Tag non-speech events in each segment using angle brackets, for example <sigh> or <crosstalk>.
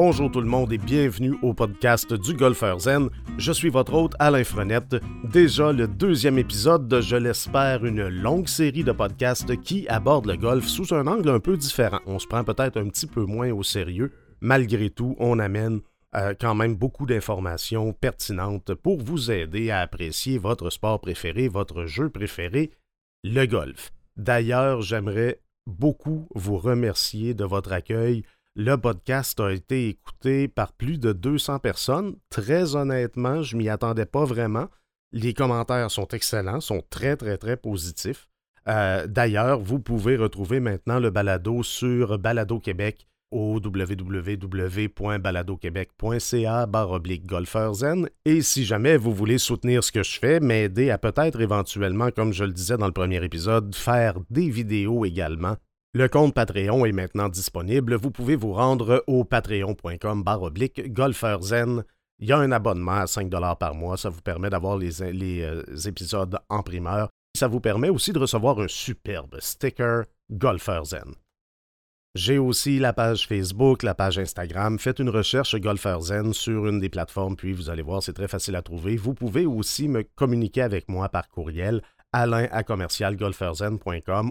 Bonjour tout le monde et bienvenue au podcast du Golfeur Zen. Je suis votre hôte Alain Frenette. Déjà le deuxième épisode de, je l'espère, une longue série de podcasts qui abordent le golf sous un angle un peu différent. On se prend peut-être un petit peu moins au sérieux. Malgré tout, on amène euh, quand même beaucoup d'informations pertinentes pour vous aider à apprécier votre sport préféré, votre jeu préféré, le golf. D'ailleurs, j'aimerais beaucoup vous remercier de votre accueil le podcast a été écouté par plus de 200 personnes. Très honnêtement, je m'y attendais pas vraiment. Les commentaires sont excellents, sont très, très, très positifs. Euh, d'ailleurs, vous pouvez retrouver maintenant le balado sur Balado Québec au www.baladoquebec.ca oblique golfeurzen. Et si jamais vous voulez soutenir ce que je fais, m'aider à peut-être éventuellement, comme je le disais dans le premier épisode, faire des vidéos également, le compte Patreon est maintenant disponible. Vous pouvez vous rendre au patreon.com oblique golfeurzen. Il y a un abonnement à 5 par mois. Ça vous permet d'avoir les, euh, épisodes en primeur. Ça vous permet aussi de recevoir un superbe sticker Golfeur Zen. J'ai aussi la page Facebook, la page Instagram. Faites une recherche Golfeur Zen sur une des plateformes, puis vous allez voir, c'est très facile à trouver. Vous pouvez aussi me communiquer avec moi par courriel alain à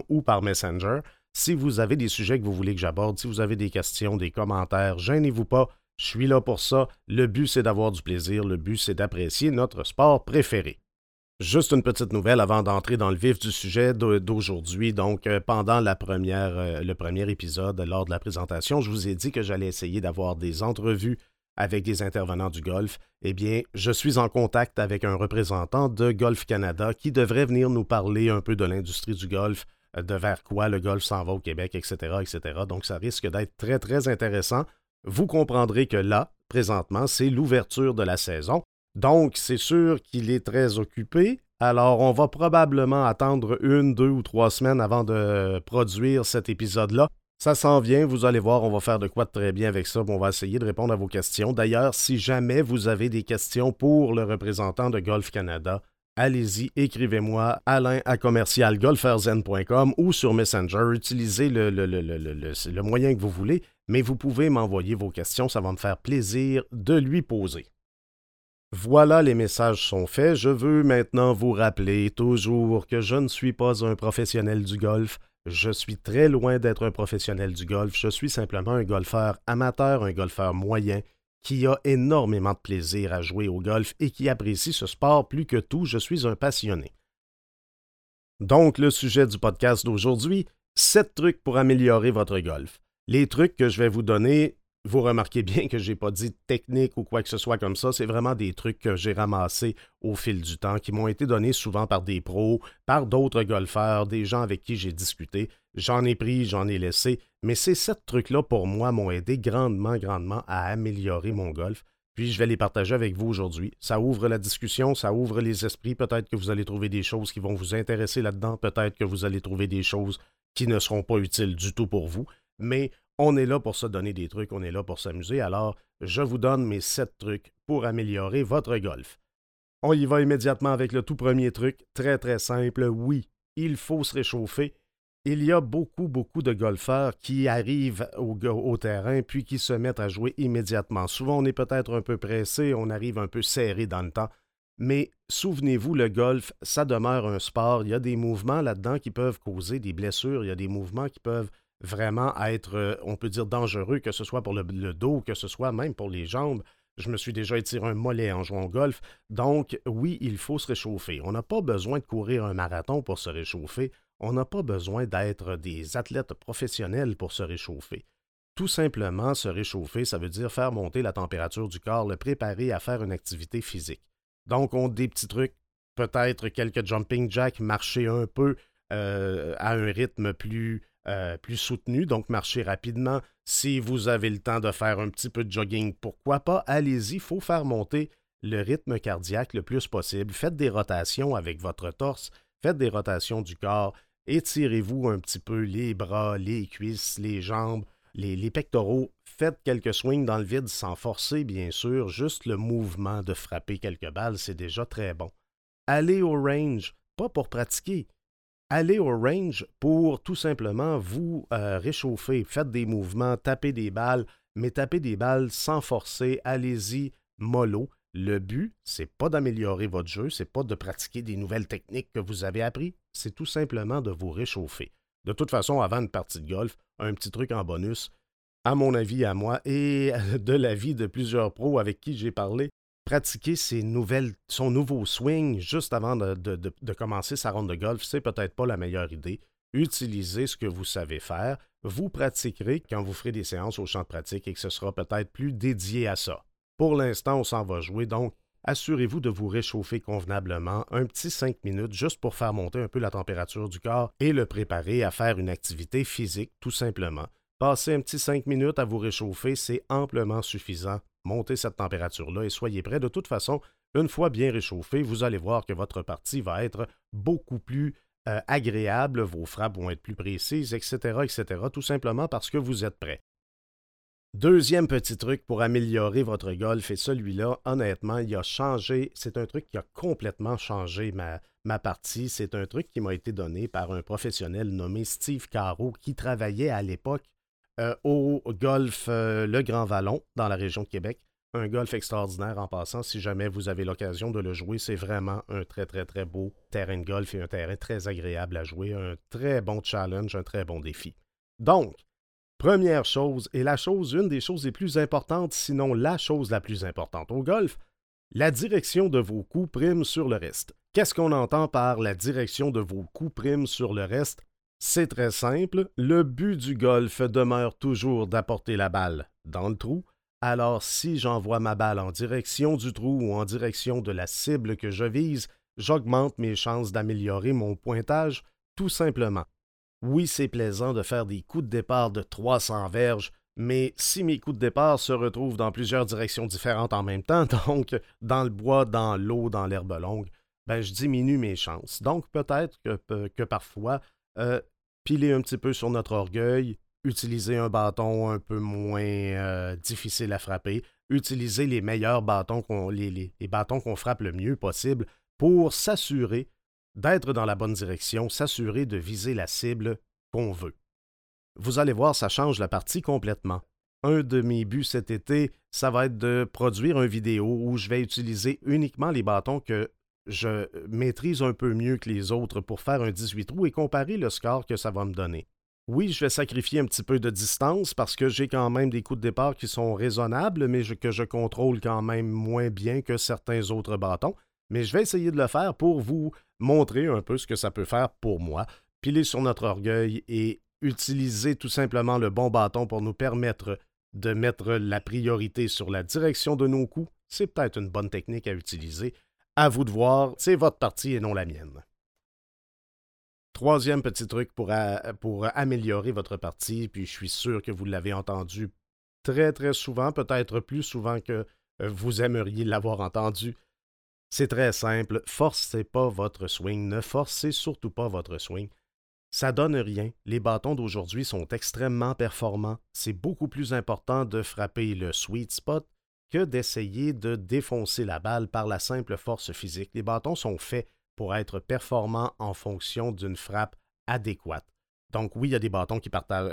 ou par Messenger. Si vous avez des sujets que vous voulez que j'aborde, si vous avez des questions, des commentaires, gênez-vous pas. Je suis là pour ça. Le but, c'est d'avoir du plaisir. Le but, c'est d'apprécier notre sport préféré. Juste une petite nouvelle avant d'entrer dans le vif du sujet d'aujourd'hui. Donc, euh, pendant la première, euh, le premier épisode, lors de la présentation, je vous ai dit que j'allais essayer d'avoir des entrevues avec des intervenants du golf. Eh bien, je suis en contact avec un représentant de Golf Canada qui devrait venir nous parler un peu de l'industrie du golf, de vers quoi le golf s'en va au Québec, etc., etc. Donc, ça risque d'être très, très intéressant. Vous comprendrez que là, présentement, c'est l'ouverture de la saison. Donc, c'est sûr qu'il est très occupé. Alors, on va probablement attendre une, deux ou trois semaines avant de produire cet épisode-là. Ça s'en vient, vous allez voir, on va faire de quoi de très bien avec ça. On va essayer de répondre à vos questions. D'ailleurs, si jamais vous avez des questions pour le représentant de Golf Canada, allez-y, écrivez-moi alain à commercialgolferzen.com ou sur Messenger. Utilisez le, le, moyen que vous voulez, mais vous pouvez m'envoyer vos questions. Ça va me faire plaisir de lui poser. Voilà, les messages sont faits. Je veux maintenant vous rappeler toujours que je ne suis pas un professionnel du golf. Je suis très loin d'être un professionnel du golf. Je suis simplement un golfeur amateur, un golfeur moyen qui a énormément de plaisir à jouer au golf et qui apprécie ce sport plus que tout. Je suis un passionné. Donc, le sujet du podcast d'aujourd'hui, 7 trucs pour améliorer votre golf. Les trucs que je vais vous donner, vous remarquez bien que je n'ai pas dit technique ou quoi que ce soit comme ça, c'est vraiment des trucs que j'ai ramassés au fil du temps, qui m'ont été donnés souvent par des pros, par d'autres golfeurs, des gens avec qui j'ai discuté. J'en ai pris, j'en ai laissé, mais ces sept trucs-là, pour moi, m'ont aidé grandement, grandement à améliorer mon golf. Puis je vais les partager avec vous aujourd'hui. Ça ouvre la discussion, ça ouvre les esprits. Peut-être que vous allez trouver des choses qui vont vous intéresser là-dedans. Peut-être que vous allez trouver des choses qui ne seront pas utiles du tout pour vous. Mais on est là pour se donner des trucs, on est là pour s'amuser. Alors, je vous donne mes sept trucs pour améliorer votre golf. On y va immédiatement avec le tout premier truc, très très simple. Oui, il faut se réchauffer il y a beaucoup, beaucoup de golfeurs qui arrivent au, terrain puis qui se mettent à jouer immédiatement. Souvent, on est peut-être un peu pressé, on arrive un peu serré dans le temps. Mais souvenez-vous, le golf, ça demeure un sport. Il y a des mouvements là-dedans qui peuvent causer des blessures. Il y a des mouvements qui peuvent vraiment être, euh, on peut dire, dangereux, que ce soit pour le, le dos, que ce soit même pour les jambes. Je me suis déjà étiré un mollet en jouant au golf. Donc, oui, il faut se réchauffer. On n'a pas besoin de courir un marathon pour se réchauffer. On n'a pas besoin d'être des athlètes professionnels pour se réchauffer. Tout simplement, se réchauffer, ça veut dire faire monter la température du corps, le préparer à faire une activité physique. Donc, on des petits trucs, peut-être quelques jumping jacks, marcher un peu euh, à un rythme plus, euh, plus soutenu, donc marcher rapidement. Si vous avez le temps de faire un petit peu de jogging, pourquoi pas, allez-y, il faut faire monter le rythme cardiaque le plus possible. Faites des rotations avec votre torse, faites des rotations du corps, étirez-vous un petit peu les bras, les cuisses, les jambes, les, pectoraux. Faites quelques swings dans le vide sans forcer, bien sûr. Juste le mouvement de frapper quelques balles, c'est déjà très bon. Allez au range, pas pour pratiquer. Allez au range pour tout simplement vous euh, réchauffer. Faites des mouvements, tapez des balles, mais tapez des balles sans forcer, allez-y mollo. Le but, c'est pas d'améliorer votre jeu, c'est pas de pratiquer des nouvelles techniques que vous avez appris, c'est tout simplement de vous réchauffer. De toute façon, avant une partie de golf, un petit truc en bonus, à mon avis, à moi, et <laughs> de l'avis de plusieurs pros avec qui j'ai parlé, pratiquer ses nouvelles, son nouveau swing juste avant de, de commencer sa ronde de golf, c'est peut-être pas la meilleure idée. Utilisez ce que vous savez faire. Vous pratiquerez quand vous ferez des séances au champ de pratique et que ce sera peut-être plus dédié à ça. Pour l'instant, on s'en va jouer, donc assurez-vous de vous réchauffer convenablement un petit 5 minutes juste pour faire monter un peu la température du corps et le préparer à faire une activité physique tout simplement. Passez un petit 5 minutes à vous réchauffer, c'est amplement suffisant. Montez cette température-là et soyez prêt. De toute façon, une fois bien réchauffé, vous allez voir que votre partie va être beaucoup plus euh, agréable, vos frappes vont être plus précises, etc., etc., tout simplement parce que vous êtes prêt. Deuxième petit truc pour améliorer votre golf, et celui-là, honnêtement, il a changé, c'est un truc qui a complètement changé ma, ma partie. C'est un truc qui m'a été donné par un professionnel nommé Steve Caro qui travaillait à l'époque euh, au golf euh, Le Grand Vallon dans la région de Québec. Un golf extraordinaire en passant. Si jamais vous avez l'occasion de le jouer, c'est vraiment un très, très, très beau terrain de golf et un terrain très agréable à jouer. Un très bon challenge, un très bon défi. Donc, Première chose, et la chose, une des choses les plus importantes, sinon la chose la plus importante au golf, la direction de vos coups prime sur le reste. Qu'est-ce qu'on entend par la direction de vos coups prime sur le reste? C'est très simple, le but du golf demeure toujours d'apporter la balle dans le trou, alors si j'envoie ma balle en direction du trou ou en direction de la cible que je vise, j'augmente mes chances d'améliorer mon pointage tout simplement. Oui, c'est plaisant de faire des coups de départ de 300 verges, mais si mes coups de départ se retrouvent dans plusieurs directions différentes en même temps, <laughs> donc dans le bois, dans l'eau, dans l'herbe longue, ben je diminue mes chances. Donc peut-être que, parfois, euh, piler un petit peu sur notre orgueil, utiliser un bâton un peu moins euh, difficile à frapper, utiliser les meilleurs bâtons, qu'on, les, les bâtons qu'on frappe le mieux possible pour s'assurer d'être dans la bonne direction, s'assurer de viser la cible qu'on veut. Vous allez voir, ça change la partie complètement. Un de mes buts cet été, ça va être de produire une vidéo où je vais utiliser uniquement les bâtons que je maîtrise un peu mieux que les autres pour faire un 18 trous et comparer le score que ça va me donner. Oui, je vais sacrifier un petit peu de distance parce que j'ai quand même des coups de départ qui sont raisonnables, mais que je contrôle quand même moins bien que certains autres bâtons mais je vais essayer de le faire pour vous montrer un peu ce que ça peut faire pour moi. Piler sur notre orgueil et utiliser tout simplement le bon bâton pour nous permettre de mettre la priorité sur la direction de nos coups, c'est peut-être une bonne technique à utiliser. À vous de voir, c'est votre partie et non la mienne. Troisième petit truc pour, améliorer votre partie, puis je suis sûr que vous l'avez entendu très très souvent, peut-être plus souvent que euh, vous aimeriez l'avoir entendu, c'est très simple, forcez pas votre swing, ne forcez surtout pas votre swing. Ça donne rien. Les bâtons d'aujourd'hui sont extrêmement performants. C'est beaucoup plus important de frapper le sweet spot que d'essayer de défoncer la balle par la simple force physique. Les bâtons sont faits pour être performants en fonction d'une frappe adéquate. Donc oui, il y a des bâtons qui,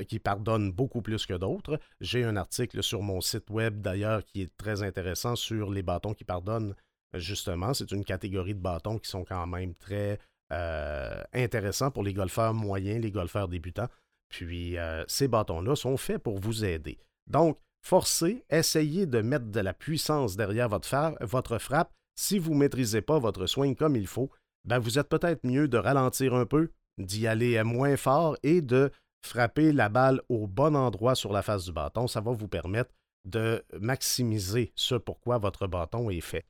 qui pardonnent beaucoup plus que d'autres. J'ai un article sur mon site web d'ailleurs qui est très intéressant sur les bâtons qui pardonnent justement, c'est une catégorie de bâtons qui sont quand même très euh, intéressants pour les golfeurs moyens, les golfeurs débutants. Puis euh, ces bâtons-là sont faits pour vous aider. Donc, forcez, essayez de mettre de la puissance derrière votre, frappe. Si vous ne maîtrisez pas votre swing comme il faut, ben vous êtes peut-être mieux de ralentir un peu, d'y aller moins fort et de frapper la balle au bon endroit sur la face du bâton. Ça va vous permettre de maximiser ce pourquoi votre bâton est fait.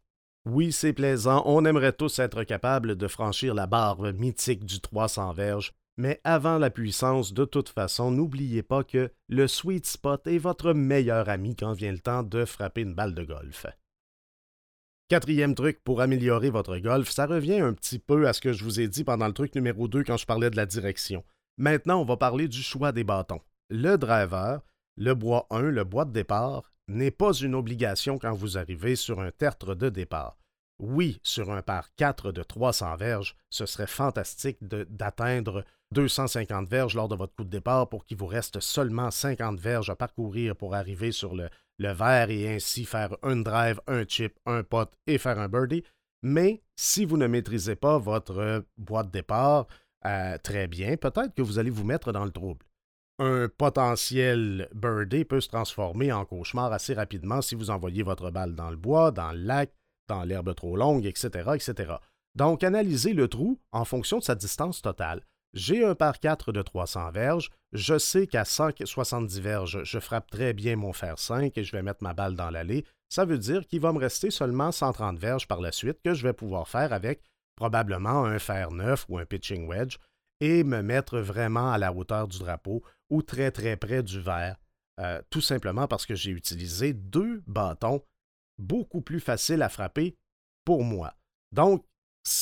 Oui, c'est plaisant, on aimerait tous être capables de franchir la barre mythique du 300 verges, mais avant la puissance, de toute façon, n'oubliez pas que le sweet spot est votre meilleur ami quand vient le temps de frapper une balle de golf. Quatrième truc pour améliorer votre golf, ça revient un petit peu à ce que je vous ai dit pendant le truc numéro 2 quand je parlais de la direction. Maintenant, on va parler du choix des bâtons. Le driver, le bois 1, le bois de départ, n'est pas une obligation quand vous arrivez sur un tertre de départ. Oui, sur un par 4 de 300 verges, ce serait fantastique d'atteindre 250 verges lors de votre coup de départ pour qu'il vous reste seulement 50 verges à parcourir pour arriver sur le, verre et ainsi faire un drive, un chip, un pot et faire un birdie. Mais si vous ne maîtrisez pas votre boîte de départ euh, très bien, peut-être que vous allez vous mettre dans le trouble. Un potentiel birdie peut se transformer en cauchemar assez rapidement si vous envoyez votre balle dans le bois, dans le lac, dans l'herbe trop longue, etc., etc. Donc, analysez le trou en fonction de sa distance totale. J'ai un par 4 de 300 verges. Je sais qu'à 170 verges, je frappe très bien mon fer 5 et je vais mettre ma balle dans l'allée. Ça veut dire qu'il va me rester seulement 130 verges par la suite que je vais pouvoir faire avec probablement un fer 9 ou un pitching wedge et me mettre vraiment à la hauteur du drapeau ou très très près du verre, euh, tout simplement parce que j'ai utilisé deux bâtons beaucoup plus facile à frapper pour moi. Donc,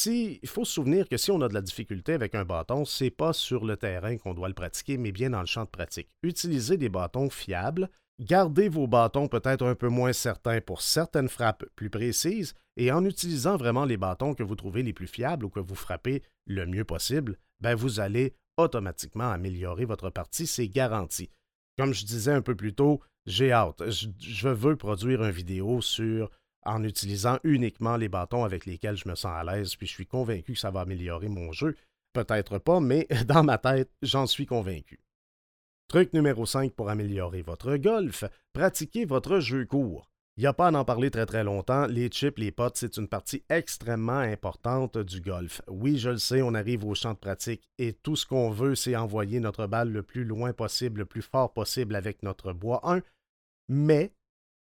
il faut se souvenir que si on a de la difficulté avec un bâton, c'est pas sur le terrain qu'on doit le pratiquer, mais bien dans le champ de pratique. Utilisez des bâtons fiables, gardez vos bâtons peut-être un peu moins certains pour certaines frappes plus précises, et en utilisant vraiment les bâtons que vous trouvez les plus fiables ou que vous frappez le mieux possible, ben vous allez automatiquement améliorer votre partie, c'est garanti. Comme je disais un peu plus tôt, j'ai hâte. Je, veux produire une vidéo sur en utilisant uniquement les bâtons avec lesquels je me sens à l'aise, puis je suis convaincu que ça va améliorer mon jeu. Peut-être pas, mais <laughs> dans ma tête, j'en suis convaincu. Truc numéro 5 pour améliorer votre golf, pratiquez votre jeu court. Il n'y a pas à en parler très très longtemps, les chips, les potes, c'est une partie extrêmement importante du golf. Oui, je le sais, on arrive au champ de pratique et tout ce qu'on veut, c'est envoyer notre balle le plus loin possible, le plus fort possible avec notre bois 1. Mais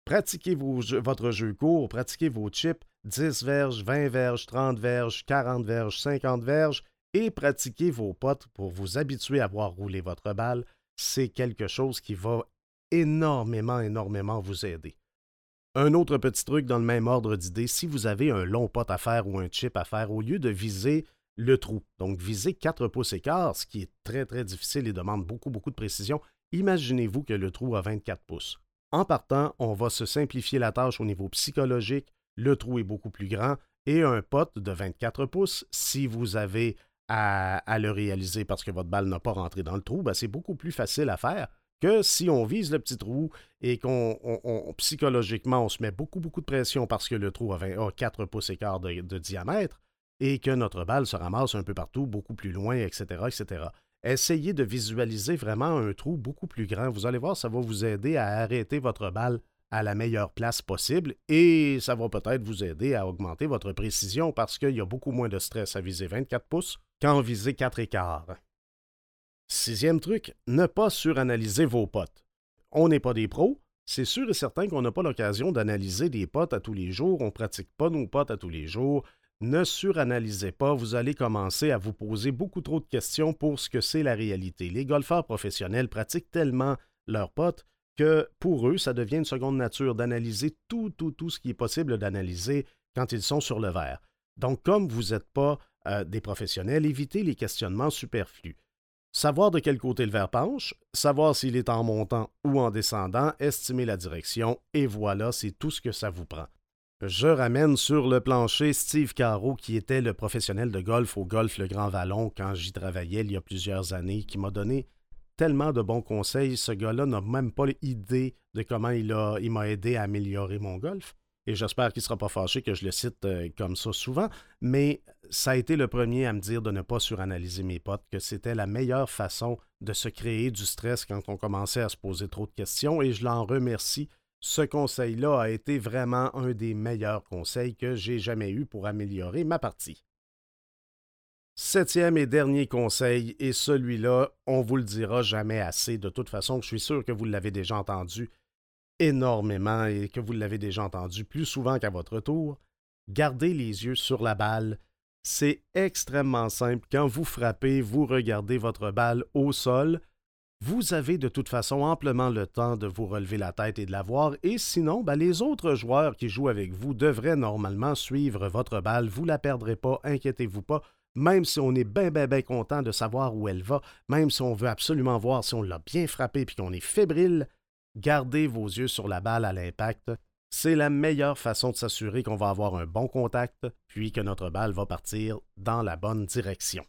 pratiquez votre jeu court, pratiquez vos chips, 10 verges, 20 verges, 30 verges, 40 verges, 50 verges, et pratiquez vos potes pour vous habituer à voir rouler votre balle. C'est quelque chose qui va énormément, énormément vous aider. Un autre petit truc dans le même ordre d'idée, si vous avez un long pot à faire ou un chip à faire, au lieu de viser le trou, donc viser 4 pouces quart, ce qui est très très difficile et demande beaucoup beaucoup de précision, imaginez-vous que le trou a 24 pouces. En partant, on va se simplifier la tâche au niveau psychologique, le trou est beaucoup plus grand et un pot de 24 pouces, si vous avez à, le réaliser parce que votre balle n'a pas rentré dans le trou, ben, c'est beaucoup plus facile à faire que si on vise le petit trou et qu'on psychologiquement on se met beaucoup beaucoup de pression parce que le trou a, 4 pouces et quart de, diamètre et que notre balle se ramasse un peu partout, beaucoup plus loin, etc., etc. Essayez de visualiser vraiment un trou beaucoup plus grand. Vous allez voir, ça va vous aider à arrêter votre balle à la meilleure place possible et ça va peut-être vous aider à augmenter votre précision parce qu'il y a beaucoup moins de stress à viser 24 pouces qu'en viser 4 et. Sixième truc, ne pas suranalyser vos potes. On n'est pas des pros, c'est sûr et certain qu'on n'a pas l'occasion d'analyser des potes à tous les jours, on ne pratique pas nos potes à tous les jours. Ne suranalysez pas, vous allez commencer à vous poser beaucoup trop de questions pour ce que c'est la réalité. Les golfeurs professionnels pratiquent tellement leurs potes que pour eux, ça devient une seconde nature d'analyser tout, tout, tout ce qui est possible d'analyser quand ils sont sur le verre. Donc, comme vous n'êtes pas euh, des professionnels, évitez les questionnements superflus savoir de quel côté le verre penche, savoir s'il est en montant ou en descendant, estimer la direction, et voilà, c'est tout ce que ça vous prend. Je ramène sur le plancher Steve Caro, qui était le professionnel de golf au Golf Le Grand Vallon quand j'y travaillais il y a plusieurs années, qui m'a donné tellement de bons conseils. Ce gars-là n'a même pas l'idée de comment il m'a aidé à améliorer mon golf et j'espère qu'il ne sera pas fâché que je le cite euh, comme ça souvent, mais ça a été le premier à me dire de ne pas suranalyser mes potes, que c'était la meilleure façon de se créer du stress quand on commençait à se poser trop de questions, et je l'en remercie. Ce conseil-là a été vraiment un des meilleurs conseils que j'ai jamais eu pour améliorer ma partie. Septième et dernier conseil, et celui-là, on vous le dira jamais assez, de toute façon, je suis sûr que vous l'avez déjà entendu, énormément et que vous l'avez déjà entendu plus souvent qu'à votre tour, gardez les yeux sur la balle. C'est extrêmement simple. Quand vous frappez, vous regardez votre balle au sol. Vous avez de toute façon amplement le temps de vous relever la tête et de la voir, et sinon, ben, les autres joueurs qui jouent avec vous devraient normalement suivre votre balle. Vous la perdrez pas, inquiétez-vous pas, même si on est bien, bien, bien content de savoir où elle va, même si on veut absolument voir si on l'a bien frappé et qu'on est fébrile, Gardez vos yeux sur la balle à l'impact. C'est la meilleure façon de s'assurer qu'on va avoir un bon contact, puis que notre balle va partir dans la bonne direction.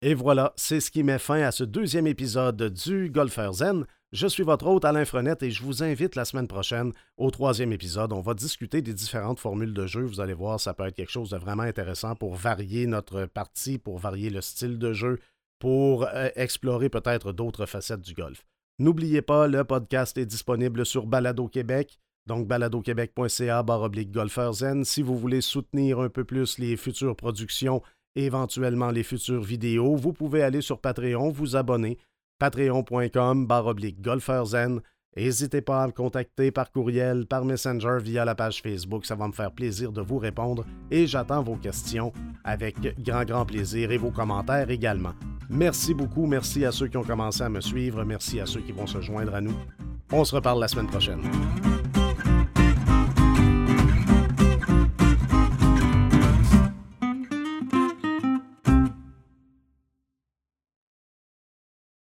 Et voilà, c'est ce qui met fin à ce deuxième épisode du Golfeur Zen. Je suis votre hôte Alain Frenette et je vous invite la semaine prochaine au troisième épisode. On va discuter des différentes formules de jeu. Vous allez voir, ça peut être quelque chose de vraiment intéressant pour varier notre partie, pour varier le style de jeu, pour euh, explorer peut-être d'autres facettes du golf. N'oubliez pas, le podcast est disponible sur Balado Québec, donc baladoquebec.ca oblique zen. Si vous voulez soutenir un peu plus les futures productions, éventuellement les futures vidéos, vous pouvez aller sur Patreon, vous abonner patreon.com baroblique golferzen. N'hésitez pas à me contacter par courriel, par Messenger, via la page Facebook. Ça va me faire plaisir de vous répondre et j'attends vos questions avec grand, grand plaisir et vos commentaires également. Merci beaucoup. Merci à ceux qui ont commencé à me suivre. Merci à ceux qui vont se joindre à nous. On se reparle la semaine prochaine.